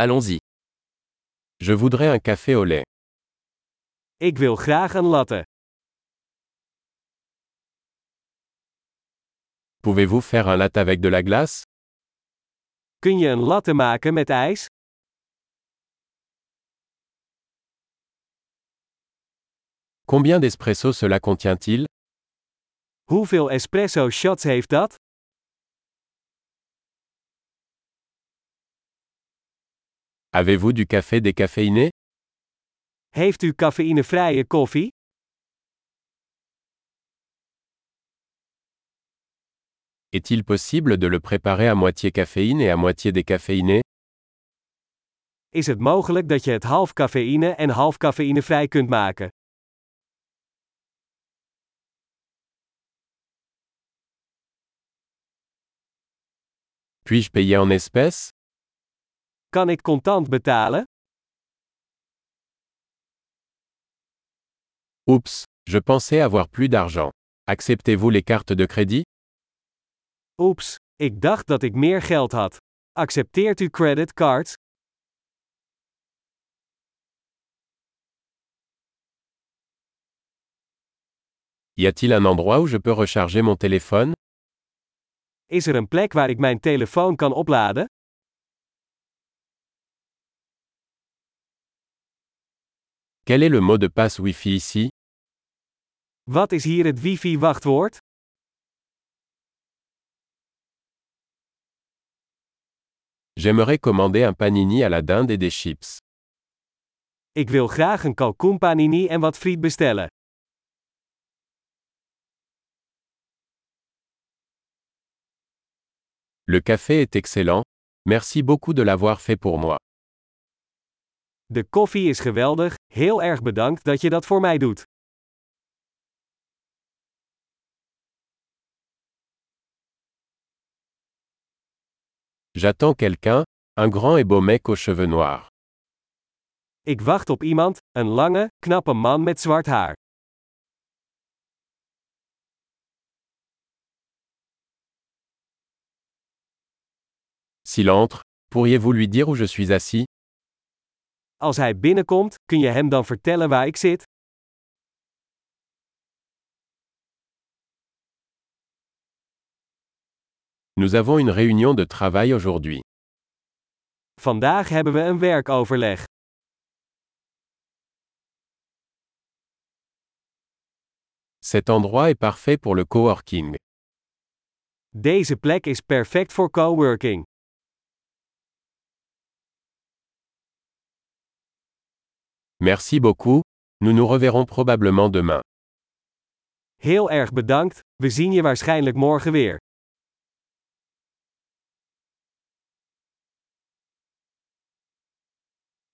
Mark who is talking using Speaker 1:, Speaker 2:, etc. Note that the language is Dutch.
Speaker 1: Allons-y.
Speaker 2: Je voudrais un café au lait.
Speaker 3: Ik wil graag een latte.
Speaker 2: Pouvez-vous faire un latte avec de la glace?
Speaker 3: Kun je een latte maken met ijs?
Speaker 2: Combien d'espresso cela contient-il?
Speaker 3: Hoeveel espresso shots heeft dat?
Speaker 2: Avez-vous du café décaféiné?
Speaker 3: Heeft u cafeïnevrije koffie?
Speaker 2: Est-il possible de le préparer à moitié caféine et à moitié décaféiné?
Speaker 3: Is het mogelijk dat je het half cafeïne en half cafeïnevrij kunt maken?
Speaker 2: Puis-je payer en espèces?
Speaker 3: Kan ik contant betalen?
Speaker 2: Oups, je pensais avoir plus d'argent. Acceptez-vous les cartes de crédit
Speaker 3: Oeps, ik dacht dat ik meer geld had. Accepteert u creditcards?
Speaker 2: Y a-t-il un endroit où je peux recharger mon téléphone
Speaker 3: Is er een plek waar ik mijn telefoon kan opladen?
Speaker 2: Quel est le mot de passe Wi-Fi ici?
Speaker 3: Wat is hier het wifi-wachtwoord?
Speaker 2: J'aimerais commander un panini à la dinde et des chips.
Speaker 3: Ik wil graag een kalkoenpanini en wat friet bestellen.
Speaker 2: Le café est excellent. Merci beaucoup de l'avoir fait pour moi.
Speaker 3: De koffie is geweldig, heel erg bedankt dat je dat voor mij doet.
Speaker 2: J'attends quelqu'un, un grand et beau mec aux cheveux noirs.
Speaker 3: Ik wacht op iemand, een lange, knappe man met zwart haar.
Speaker 2: S'il entre, pourriez-vous lui dire où je suis assis
Speaker 3: Als hij binnenkomt, kun je hem dan vertellen waar ik zit?
Speaker 2: Nous avons une réunion de travail aujourd'hui.
Speaker 3: Vandaag hebben we een werkoverleg.
Speaker 2: Cet endroit est parfait pour le coworking.
Speaker 3: Deze plek is perfect voor coworking.
Speaker 2: Merci beaucoup, nous nous reverrons probablement demain.
Speaker 3: Heel erg bedankt, we zien je waarschijnlijk morgen weer.